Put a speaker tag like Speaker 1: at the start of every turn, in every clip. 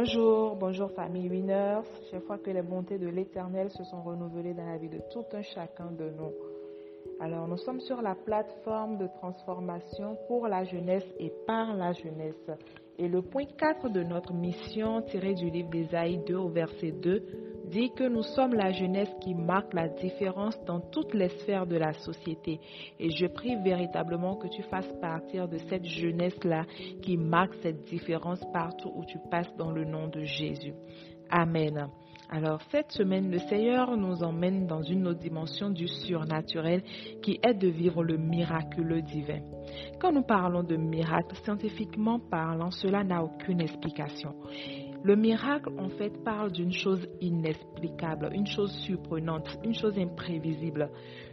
Speaker 1: Bonjour, bonjour famille Winners. Chaque fois que les bontés de l'Éternel se sont renouvelées dans la vie de tout un chacun de nous. Alors, nous sommes sur la plateforme de transformation pour la jeunesse et par la jeunesse. Et le point 4 de notre mission, tiré du livre d'Ésaïe 2 au verset 2, dit que nous sommes la jeunesse qui marque la différence dans toutes les sphères de la société. Et je prie véritablement que tu fasses partir de cette jeunesse-là qui marque cette différence partout où tu passes dans le nom de Jésus. Amen. Alors cette semaine, le Seigneur nous emmène dans une autre dimension du surnaturel qui est de vivre le miraculeux divin. Quand nous parlons de miracle, scientifiquement parlant, cela n'a aucune explication. Le miracle, en fait, parle d'une chose inexplicable, une chose surprenante, une chose imprévisible,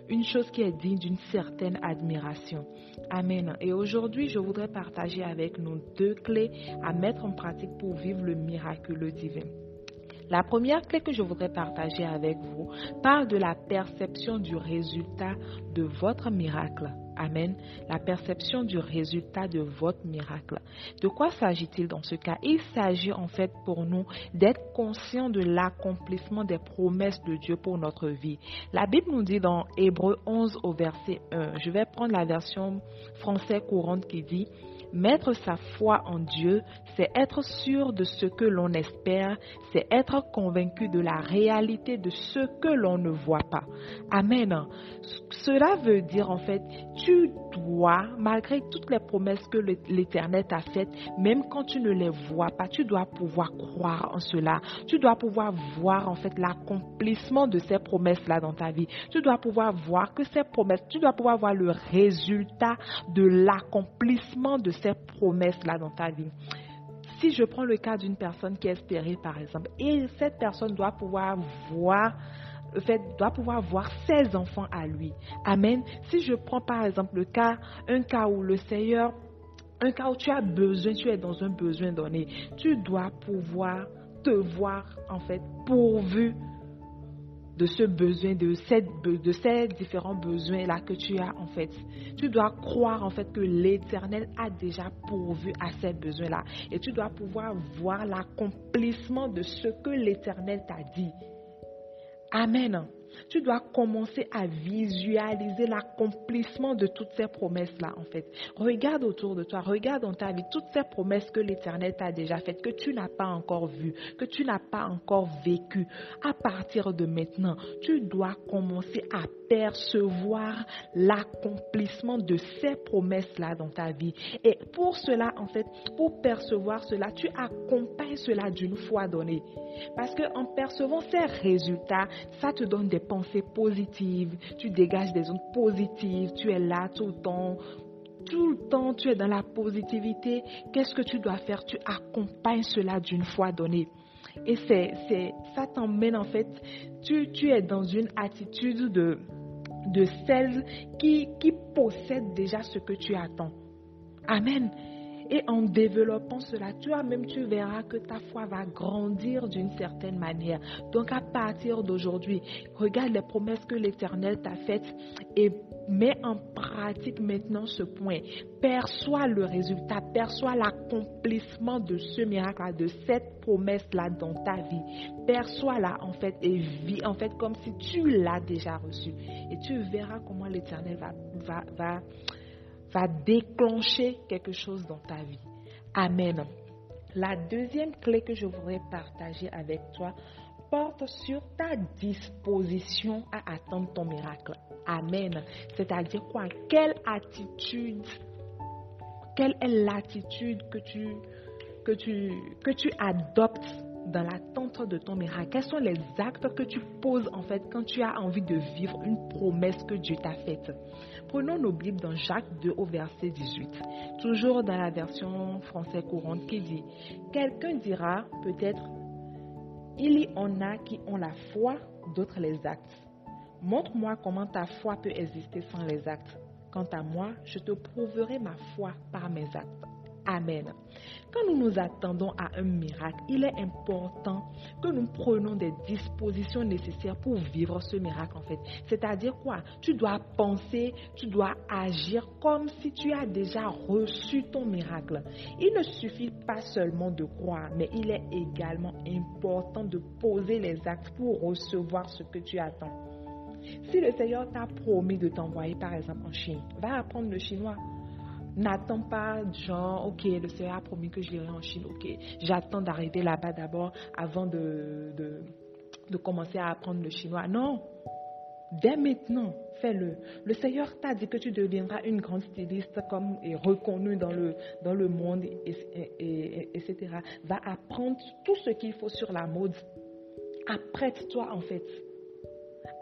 Speaker 1: une chose qui est digne d'une certaine admiration. Amen. Et aujourd'hui, je voudrais partager avec nous deux clés à mettre en pratique pour vivre le miraculeux divin. La première clé que je voudrais partager avec vous parle de la perception du résultat de votre miracle. Amen. La perception du résultat de votre miracle. De quoi s'agit-il dans ce cas? Il s'agit en fait pour nous d'être conscients de l'accomplissement des promesses de Dieu pour notre vie. La Bible nous dit dans Hébreu 11 au verset 1, je vais prendre la version française courante qui dit Mettre sa foi en Dieu, c'est être sûr de ce que l'on espère, c'est être convaincu de la réalité de ce que l'on ne voit pas. Amen. Cela veut dire en fait, tu dois, malgré toutes les promesses que l'Éternel t'a faites, même quand tu ne les vois pas, tu dois pouvoir croire en cela. Tu dois pouvoir voir en fait l'accomplissement de ces promesses-là dans ta vie. Tu dois pouvoir voir que ces promesses, tu dois pouvoir voir le résultat de l'accomplissement de ces promesses-là dans ta vie. Si je prends le cas d'une personne qui est stérile, par exemple, et cette personne doit pouvoir voir fait, doit pouvoir voir ses enfants à lui. Amen. Si je prends par exemple le cas, un cas où le Seigneur, un cas où tu as besoin, tu es dans un besoin donné, tu dois pouvoir te voir en fait pourvu de ce besoin, de, ces différents besoins-là que tu as en fait. Tu dois croire en fait que l'Éternel a déjà pourvu à ces besoins-là. Et tu dois pouvoir voir l'accomplissement de ce que l'Éternel t'a dit. Amen. Tu dois commencer à visualiser l'accomplissement de toutes ces promesses-là, en fait. Regarde autour de toi, regarde dans ta vie toutes ces promesses que l'Éternel t'a déjà faites, que tu n'as pas encore vues, que tu n'as pas encore vécues. À partir de maintenant, tu dois commencer à percevoir l'accomplissement de ces promesses-là dans ta vie. Et pour cela, en fait, pour percevoir cela, tu accompagnes cela d'une foi donnée. Parce qu'en percevant ces résultats, ça te donne des pensées positives, tu dégages des ondes positives, tu es là tout le temps tout le temps tu es dans la positivité, qu'est-ce que tu dois faire? Tu accompagnes cela d'une foi donnée. Et c'est, ça t'emmène en fait, tu, tu es dans une attitude de, de celle qui, qui possède déjà ce que tu attends. Amen. Et en développant cela, toi-même, tu verras que ta foi va grandir d'une certaine manière. Donc à partir d'aujourd'hui, regarde les promesses que l'Éternel t'a faites et mets en pratique maintenant ce point. Perçois le résultat, perçois l'accomplissement de ce miracle, de cette promesse-là dans ta vie. Perçois-la en fait et vis en fait comme si tu l'as déjà reçu. Et tu verras comment l'Éternel va, va, va va déclencher quelque chose dans ta vie. Amen. La deuxième clé que je voudrais partager avec toi porte sur ta disposition à attendre ton miracle. Amen. C'est-à-dire quoi? Quelle attitude, quelle est l'attitude que tu, que, tu, que tu adoptes dans l'attente de ton miracle? Quels sont les actes que tu poses en fait quand tu as envie de vivre une promesse que Dieu t'a faite? Prenons nos Bibles dans Jacques 2 au verset 18, toujours dans la version française courante qui dit, quelqu'un dira peut-être, il y en a qui ont la foi, d'autres les actes. Montre-moi comment ta foi peut exister sans les actes. Quant à moi, je te prouverai ma foi par mes actes. Amen. Quand nous nous attendons à un miracle, il est important que nous prenions des dispositions nécessaires pour vivre ce miracle en fait. C'est-à-dire quoi? Tu dois penser, tu dois agir comme si tu as déjà reçu ton miracle. Il ne suffit pas seulement de croire, mais il est également important de poser les actes pour recevoir ce que tu attends. Si le Seigneur t'a promis de t'envoyer par exemple en Chine, va apprendre le chinois. N'attends pas, genre, ok, le Seigneur a promis que j'irai en Chine, ok, j'attends d'arriver là-bas d'abord avant de, de, commencer à apprendre le chinois. Non, dès maintenant, fais-le. Le Seigneur t'a dit que tu deviendras une grande styliste comme et reconnue dans le, monde, et, etc. Va apprendre tout ce qu'il faut sur la mode. Apprête-toi en fait.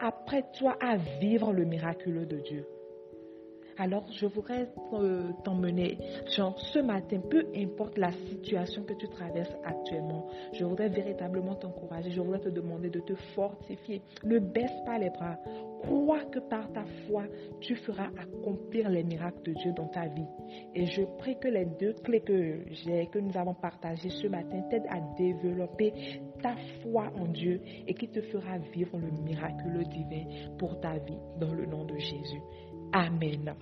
Speaker 1: Apprête-toi à vivre le miraculeux de Dieu. Alors, je voudrais euh, t'emmener, genre, ce matin, peu importe la situation que tu traverses actuellement, je voudrais véritablement t'encourager, je voudrais te demander de te fortifier. Ne baisse pas les bras. Crois que par ta foi, tu feras accomplir les miracles de Dieu dans ta vie. Et je prie que les deux clés que j'ai, que nous avons partagées ce matin, t'aident à développer ta foi en Dieu et qui te fera vivre le miraculeux divin pour ta vie dans le nom de Jésus. Amen.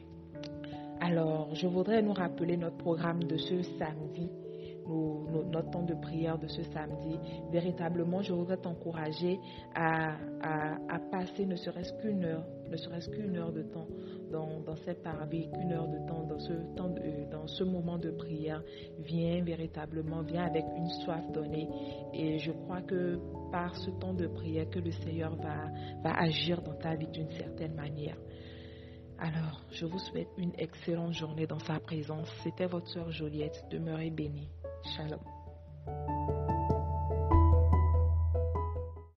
Speaker 1: Alors, je voudrais nous rappeler notre programme de ce samedi, notre temps de prière de ce samedi. Véritablement, je voudrais t'encourager à, passer ne serait-ce qu'une heure, ne serait-ce qu'une heure de temps dans, cette parvis, qu'une heure de temps dans ce, temps dans ce moment de prière. Viens véritablement, viens avec une soif donnée. Et je crois que par ce temps de prière, que le Seigneur va agir dans ta vie d'une certaine manière. Alors, je vous souhaite une excellente journée dans sa présence. C'était votre soeur Joliette. Demeurez bénie. Shalom.